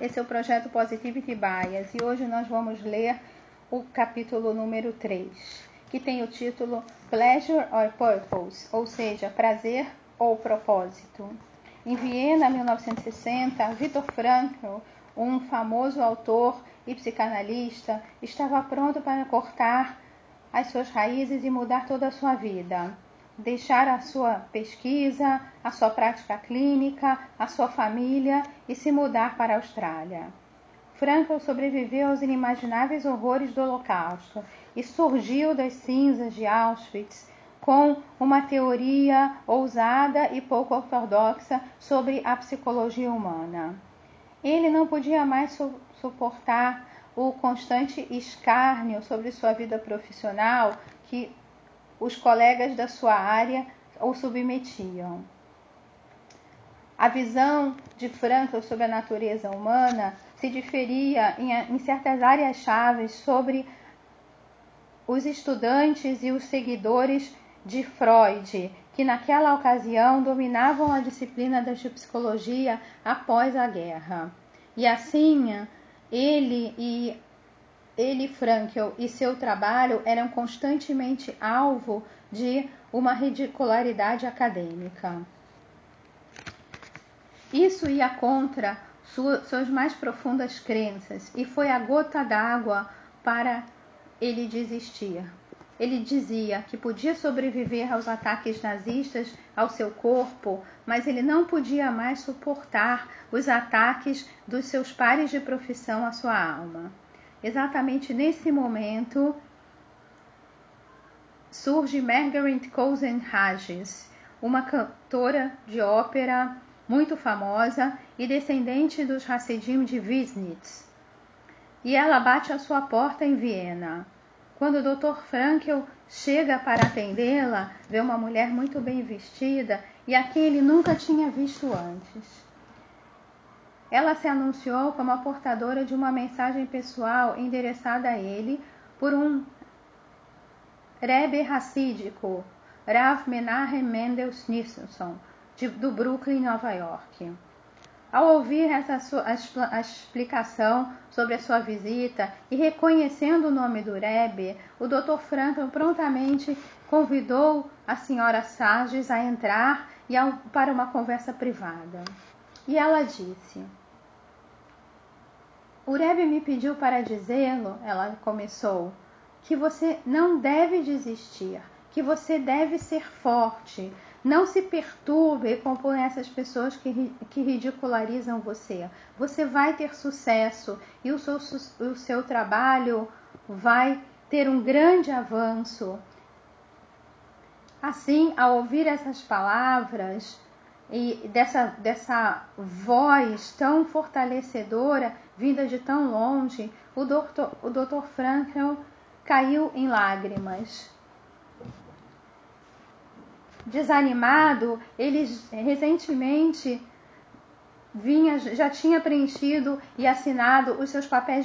esse é o projeto Positivity Bias e hoje nós vamos ler o capítulo número 3, que tem o título Pleasure or Purpose, ou seja, prazer ou propósito. Em Viena, 1960, Viktor Frankl, um famoso autor e psicanalista, estava pronto para cortar as suas raízes e mudar toda a sua vida deixar a sua pesquisa, a sua prática clínica, a sua família e se mudar para a Austrália. Frankl sobreviveu aos inimagináveis horrores do Holocausto e surgiu das cinzas de Auschwitz com uma teoria ousada e pouco ortodoxa sobre a psicologia humana. Ele não podia mais su suportar o constante escárnio sobre sua vida profissional que os colegas da sua área o submetiam. A visão de Frankl sobre a natureza humana se diferia em, em certas áreas chaves sobre os estudantes e os seguidores de Freud, que naquela ocasião dominavam a disciplina da psicologia após a guerra. E assim, ele e ele, Frankel e seu trabalho eram constantemente alvo de uma ridicularidade acadêmica. Isso ia contra suas mais profundas crenças e foi a gota d'água para ele desistir. Ele dizia que podia sobreviver aos ataques nazistas ao seu corpo, mas ele não podia mais suportar os ataques dos seus pares de profissão à sua alma. Exatamente nesse momento surge Margaret Cousin Hages, uma cantora de ópera muito famosa e descendente dos Hassidim de Wisnitz. E ela bate à sua porta em Viena. Quando o Dr. Frankel chega para atendê-la, vê uma mulher muito bem vestida e a quem ele nunca tinha visto antes. Ela se anunciou como a portadora de uma mensagem pessoal endereçada a ele por um Rebbe Hassídico, Rav Menachem Mendel Schneerson, do Brooklyn, Nova York. Ao ouvir essa sua, a, a explicação sobre a sua visita e reconhecendo o nome do Rebbe, o Dr. Franklin prontamente convidou a senhora Sages a entrar e a, para uma conversa privada. E ela disse: O Rebbe me pediu para dizê-lo, ela começou, que você não deve desistir, que você deve ser forte. Não se perturbe com essas pessoas que, que ridicularizam você. Você vai ter sucesso e o seu, o seu trabalho vai ter um grande avanço. Assim, ao ouvir essas palavras, e dessa, dessa voz tão fortalecedora vinda de tão longe, o Dr. O Dr. Frankl caiu em lágrimas. Desanimado, ele recentemente vinha, já tinha preenchido e assinado os seus papéis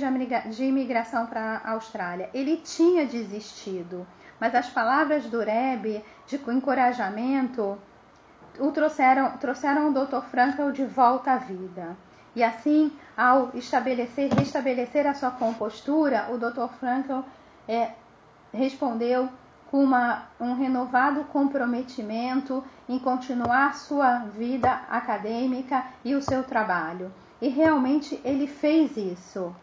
de imigração para a Austrália. Ele tinha desistido, mas as palavras do Rebbe de encorajamento o trouxeram, trouxeram o Dr. Frankl de volta à vida. E assim, ao estabelecer, restabelecer a sua compostura, o Dr. Frankl é, respondeu com uma, um renovado comprometimento em continuar sua vida acadêmica e o seu trabalho. E realmente ele fez isso.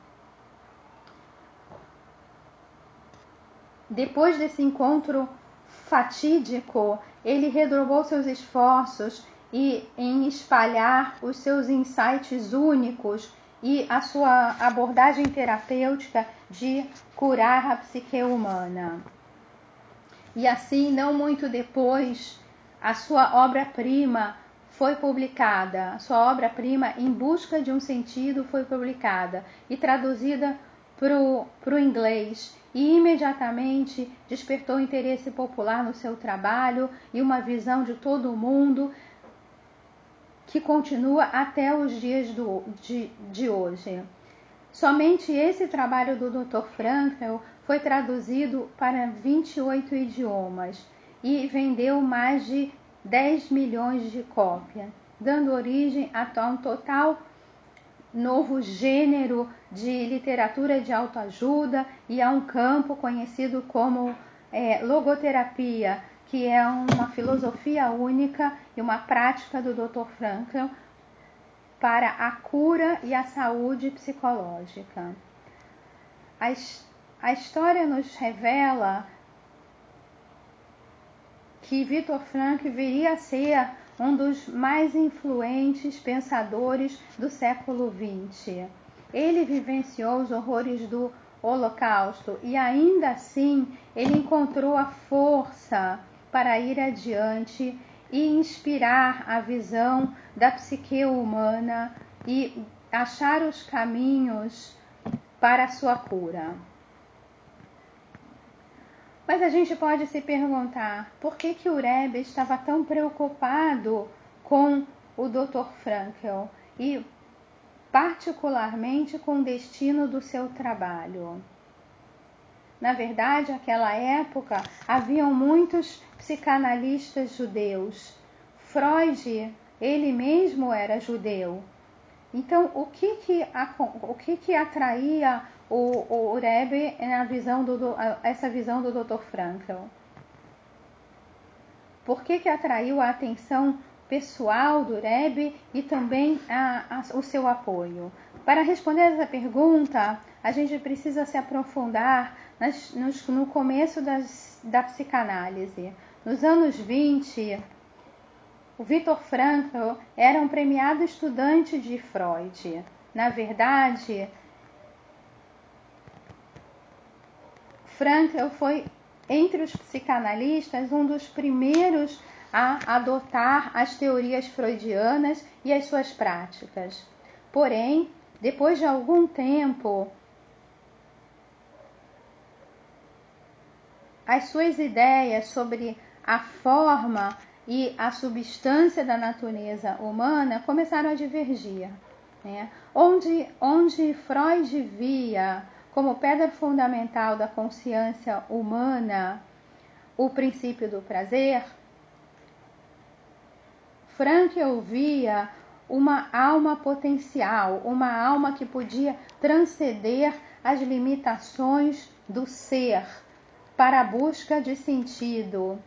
Depois desse encontro fatídico, ele redobrou seus esforços e em espalhar os seus insights únicos e a sua abordagem terapêutica de curar a psique humana. E assim, não muito depois, a sua obra-prima foi publicada, a sua obra-prima Em Busca de um Sentido foi publicada e traduzida para o inglês e imediatamente despertou interesse popular no seu trabalho e uma visão de todo o mundo que continua até os dias do, de, de hoje. Somente esse trabalho do Dr. Frankl foi traduzido para 28 idiomas e vendeu mais de 10 milhões de cópias, dando origem a um total novo gênero de literatura de autoajuda e a um campo conhecido como é, logoterapia, que é uma filosofia única e uma prática do Dr. Frankl para a cura e a saúde psicológica. A, a história nos revela que Viktor Frankl viria a ser um dos mais influentes pensadores do século XX. Ele vivenciou os horrores do Holocausto e ainda assim ele encontrou a força para ir adiante e inspirar a visão da psique humana e achar os caminhos para a sua cura. Mas a gente pode se perguntar por que, que o Rebbe estava tão preocupado com o Dr. Frankel e particularmente com o destino do seu trabalho. Na verdade, naquela época haviam muitos psicanalistas judeus. Freud, ele mesmo era judeu. Então, o que que, o que, que atraía o, o Rebbe na visão do, essa visão do Dr. Frankl. Por que, que atraiu a atenção pessoal do Rebbe e também a, a, o seu apoio? Para responder essa pergunta, a gente precisa se aprofundar nas, nos, no começo das, da psicanálise. Nos anos 20, o Viktor Frankl era um premiado estudante de Freud. Na verdade, Frankl foi, entre os psicanalistas, um dos primeiros a adotar as teorias freudianas e as suas práticas. Porém, depois de algum tempo, as suas ideias sobre a forma e a substância da natureza humana começaram a divergir. Né? Onde, onde Freud via como pedra fundamental da consciência humana o princípio do prazer, Frank ouvia uma alma potencial, uma alma que podia transcender as limitações do ser para a busca de sentido,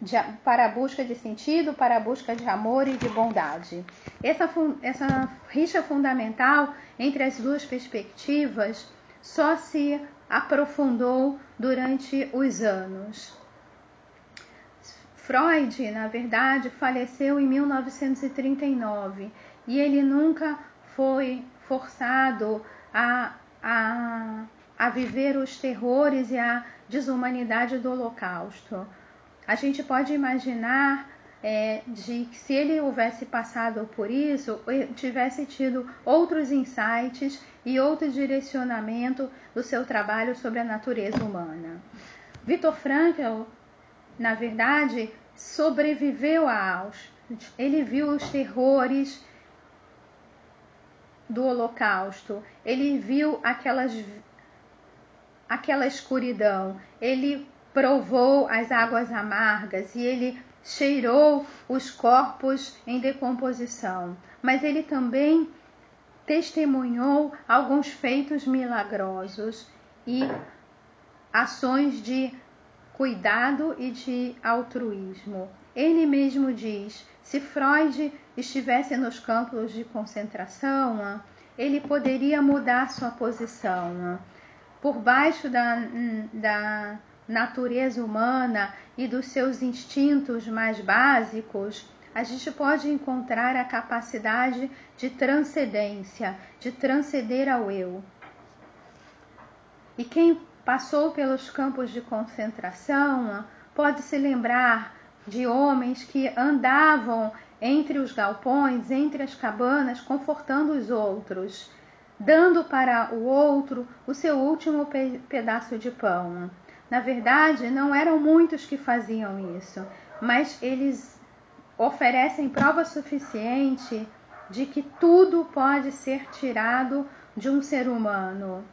de, para a busca de sentido, para a busca de amor e de bondade. Essa, essa rixa fundamental entre as duas perspectivas só se aprofundou durante os anos. Freud, na verdade, faleceu em 1939 e ele nunca foi forçado a, a, a viver os terrores e a desumanidade do Holocausto a gente pode imaginar é, de que se ele houvesse passado por isso, tivesse tido outros insights e outro direcionamento do seu trabalho sobre a natureza humana. Viktor Frankl, na verdade, sobreviveu a Auschwitz. Ele viu os terrores do Holocausto. Ele viu aquelas aquela escuridão. Ele provou as águas amargas e ele cheirou os corpos em decomposição, mas ele também testemunhou alguns feitos milagrosos e ações de cuidado e de altruísmo. Ele mesmo diz: se Freud estivesse nos campos de concentração, ele poderia mudar sua posição. Por baixo da, da natureza humana e dos seus instintos mais básicos, a gente pode encontrar a capacidade de transcendência, de transcender ao eu. E quem passou pelos campos de concentração pode se lembrar de homens que andavam entre os galpões, entre as cabanas, confortando os outros, dando para o outro o seu último pedaço de pão. Na verdade, não eram muitos que faziam isso, mas eles oferecem prova suficiente de que tudo pode ser tirado de um ser humano.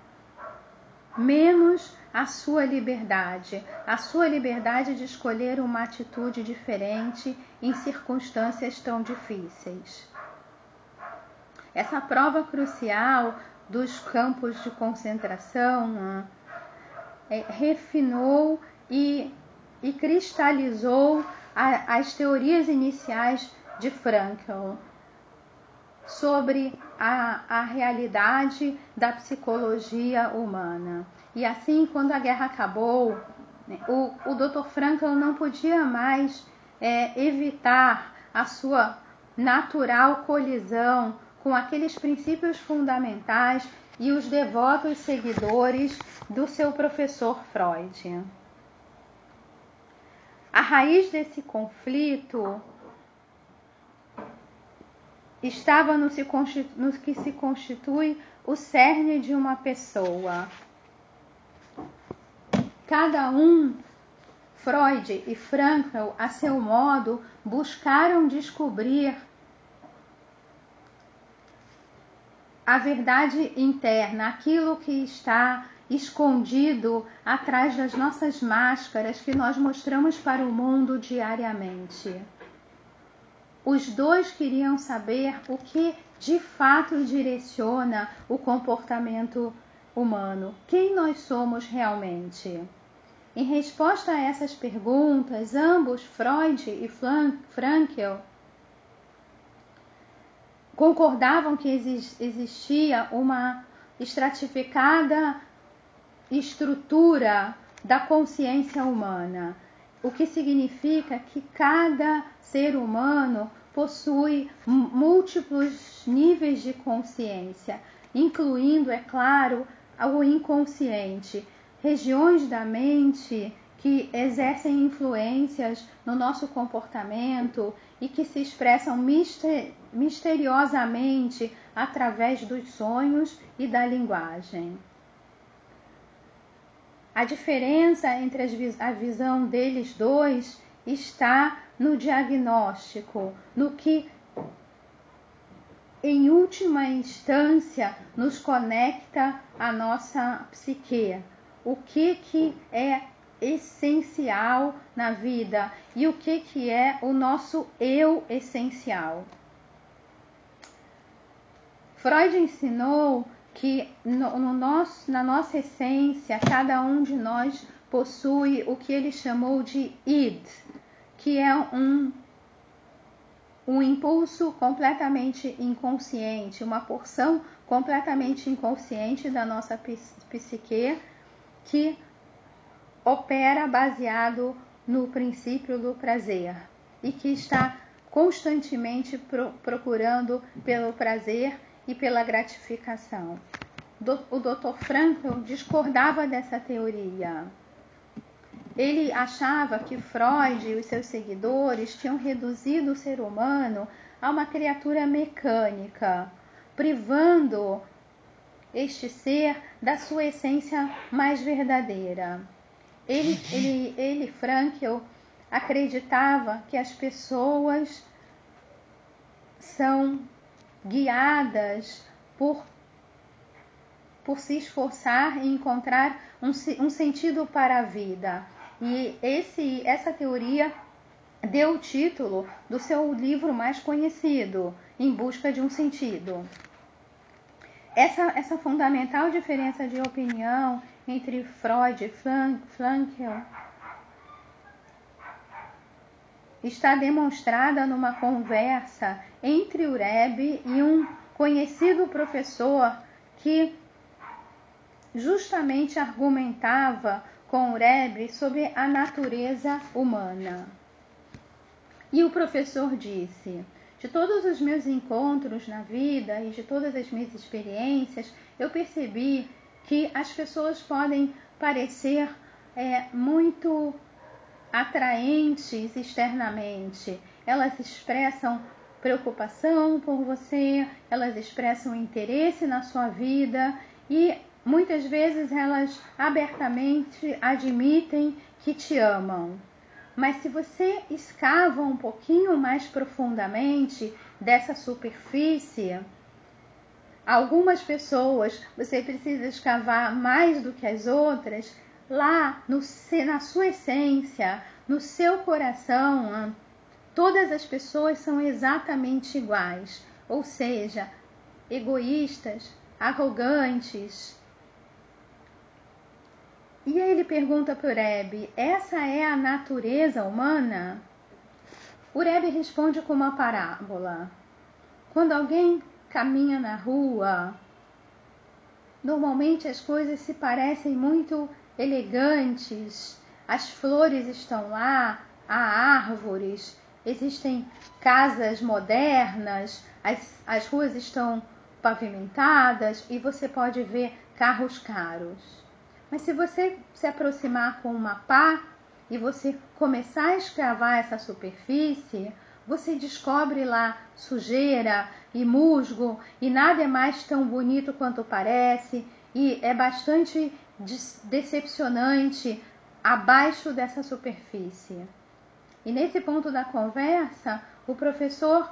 menos a sua liberdade, a sua liberdade de escolher uma atitude diferente em circunstâncias tão difíceis. Essa prova crucial dos campos de concentração é, refinou e, e cristalizou a, as teorias iniciais de Frankl sobre a, a realidade da psicologia humana. E assim, quando a guerra acabou, né, o, o Dr. Frankl não podia mais é, evitar a sua natural colisão com aqueles princípios fundamentais e os devotos seguidores do seu professor Freud. A raiz desse conflito estava no, que se constitui o cerne de uma pessoa. Cada um, Freud e Frankl, a seu modo, buscaram descobrir a verdade interna, aquilo que está escondido atrás das nossas máscaras que nós mostramos para o mundo diariamente. Os dois queriam saber o que de fato direciona o comportamento humano, quem nós somos realmente. Em resposta a essas perguntas, ambos, Freud e Frankl, concordavam que existia uma estratificada estrutura da consciência humana, o que significa que cada ser humano possui múltiplos níveis de consciência, incluindo, é claro, o inconsciente, regiões da mente que exercem influências no nosso comportamento e que se expressam mister misteriosamente através dos sonhos e da linguagem. A diferença entre a visão deles dois está no diagnóstico, no que em última instância nos conecta à nossa psique. O que, que é essencial na vida e o que, que é o nosso eu essencial. Freud ensinou que no, no nosso, na nossa essência, cada um de nós possui o que ele chamou de id, que é um, um impulso completamente inconsciente, uma porção completamente inconsciente da nossa psique que opera baseado no princípio do prazer e que está constantemente pro procurando pelo prazer e pela gratificação. O Dr. Frankl discordava dessa teoria. Ele achava que Freud e os seus seguidores tinham reduzido o ser humano a uma criatura mecânica, privando este ser da sua essência mais verdadeira. Ele, ele, ele, Frankl, acreditava que as pessoas são guiadas por, por se esforçar em encontrar um, um sentido para a vida. E esse, essa teoria deu o título do seu livro mais conhecido, Em Busca de um Sentido. Essa, essa fundamental diferença de opinião entre Freud e Frankl está demonstrada numa conversa entre o Rebbe e um conhecido professor que justamente argumentava com o Rebbe sobre a natureza humana. E o professor disse: De todos os meus encontros na vida e de todas as minhas experiências, eu percebi que as pessoas podem parecer é, muito atraentes externamente. Elas expressam preocupação por você, elas expressam interesse na sua vida e muitas vezes elas abertamente admitem que te amam. Mas se você escava um pouquinho mais profundamente dessa superfície, algumas pessoas você precisa escavar mais do que as outras, lá no, na sua essência, no seu coração, todas as pessoas são exatamente iguais, ou seja, egoístas, arrogantes. E aí ele pergunta para o Rebbe: essa é a natureza humana? O Rebbe responde com uma parábola. Quando alguém caminha na rua, normalmente as coisas se parecem muito elegantes, as flores estão lá, há árvores, existem casas modernas, as, as ruas estão pavimentadas e você pode ver carros caros. Mas se você se aproximar com uma pá e você começar a escravar essa superfície, você descobre lá sujeira e musgo e nada é mais tão bonito quanto parece e é bastante decepcionante abaixo dessa superfície. E nesse ponto da conversa, o professor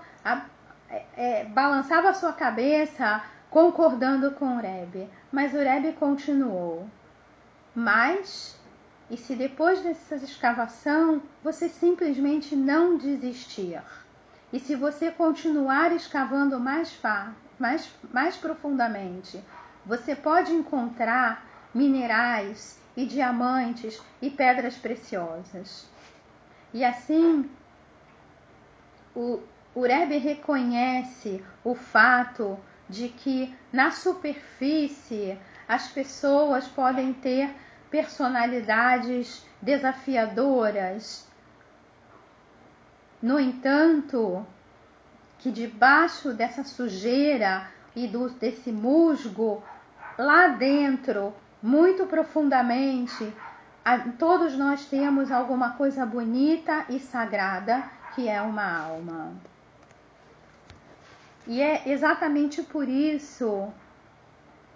é, é, balançava sua cabeça concordando com o Rebbe, mas o Rebbe continuou. Mas, e se depois dessa escavação você simplesmente não desistir? E se você continuar escavando mais, mais, mais profundamente, você pode encontrar minerais e diamantes e pedras preciosas. E assim, o, o Rebbe reconhece o fato de que na superfície as pessoas podem ter personalidades desafiadoras. No entanto, que debaixo dessa sujeira e do, desse musgo, lá dentro, muito profundamente, a, todos nós temos alguma coisa bonita e sagrada que é uma alma. E é exatamente por isso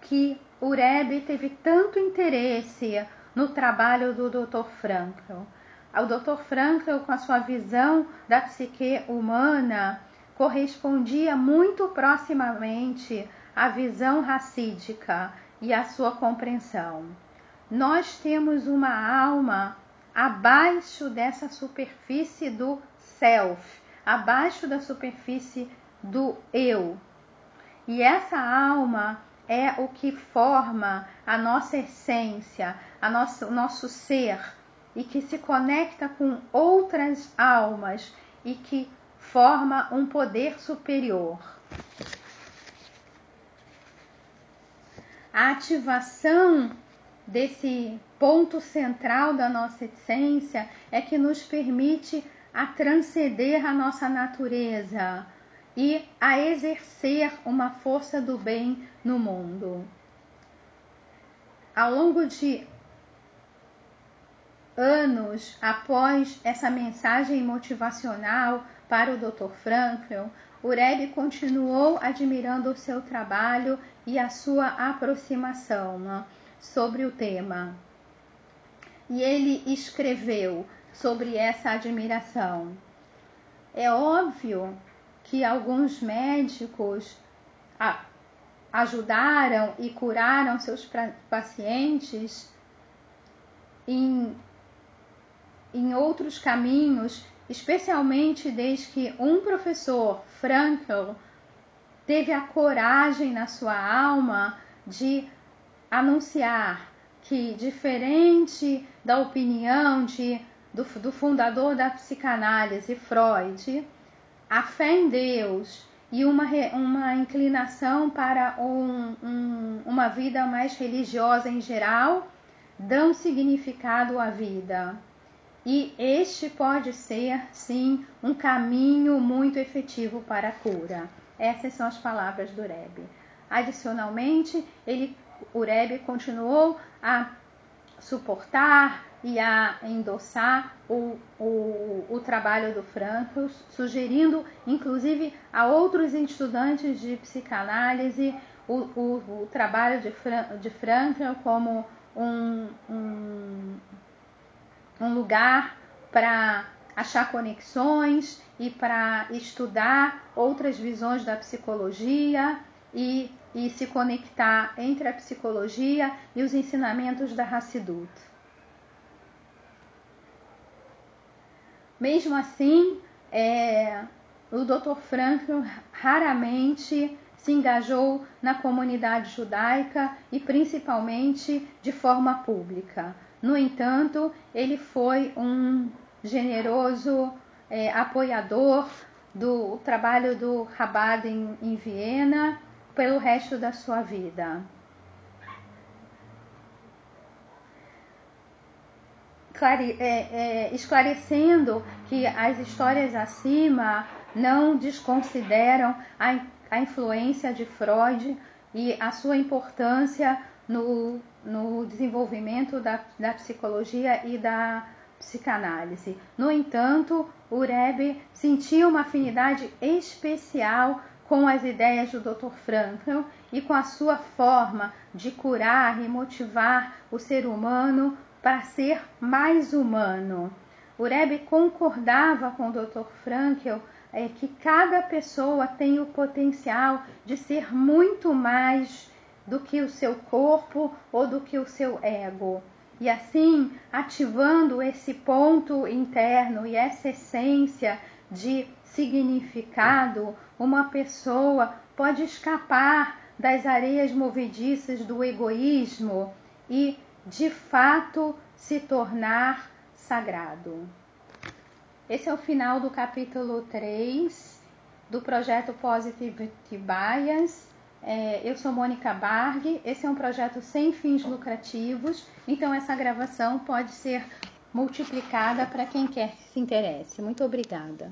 que o Rebbe teve tanto interesse no trabalho do Dr. Frankl. O Dr. Frankl, com a sua visão da psique humana, correspondia muito proximamente à visão racídica e à sua compreensão. Nós temos uma alma abaixo dessa superfície do self, abaixo da superfície do eu. E essa alma é o que forma a nossa essência, a nossa, o nosso ser, e que se conecta com outras almas e que forma um poder superior. A ativação desse ponto central da nossa essência é que nos permite a transcender a nossa natureza, e a exercer uma força do bem no mundo. Ao longo de anos após essa mensagem motivacional para o Dr. Frankl, Ureb continuou admirando o seu trabalho e a sua aproximação sobre o tema. E ele escreveu sobre essa admiração. É óbvio que alguns médicos ajudaram e curaram seus pacientes em, em outros caminhos, especialmente desde que um professor, Frankl, teve a coragem na sua alma de anunciar que, diferente da opinião de, do, do fundador da psicanálise, Freud, a fé em Deus e uma, uma inclinação para um, um, uma vida mais religiosa em geral dão significado à vida. E este pode ser, sim, um caminho muito efetivo para a cura. Essas são as palavras do Rebbe. Adicionalmente, ele, o Rebbe continuou a suportar e a endossar o, o, o trabalho do Franco, sugerindo inclusive a outros estudantes de psicanálise o, o, o trabalho de, Fran, de como um, um, um lugar para achar conexões e para estudar outras visões da psicologia e, e se conectar entre a psicologia e os ensinamentos da Hassidut. Mesmo assim, é, o Dr. Franklin raramente se engajou na comunidade judaica e principalmente de forma pública. No entanto, ele foi um generoso é, apoiador do trabalho do Rabad em, em Viena pelo resto da sua vida. Clare, é, é, esclarecendo que as histórias acima não desconsideram a, influência de Freud e a sua importância no, no desenvolvimento da, da psicologia e da psicanálise. No entanto, o Rebbe sentia uma afinidade especial com as ideias do Dr. Frankl e com a sua forma de curar e motivar o ser humano para ser mais humano. O Rebbe concordava com o Dr. Frankl é, que cada pessoa tem o potencial de ser muito mais do que o seu corpo ou do que o seu ego. E assim, ativando esse ponto interno e essa essência de significado, uma pessoa pode escapar das areias movediças do egoísmo e, de fato, se tornar sagrado. Esse é o final do capítulo 3 do projeto Positivity Bias. É, eu sou Mônica Barg, esse é um projeto sem fins lucrativos, então essa gravação pode ser multiplicada para quem quer que se interesse. Muito obrigada.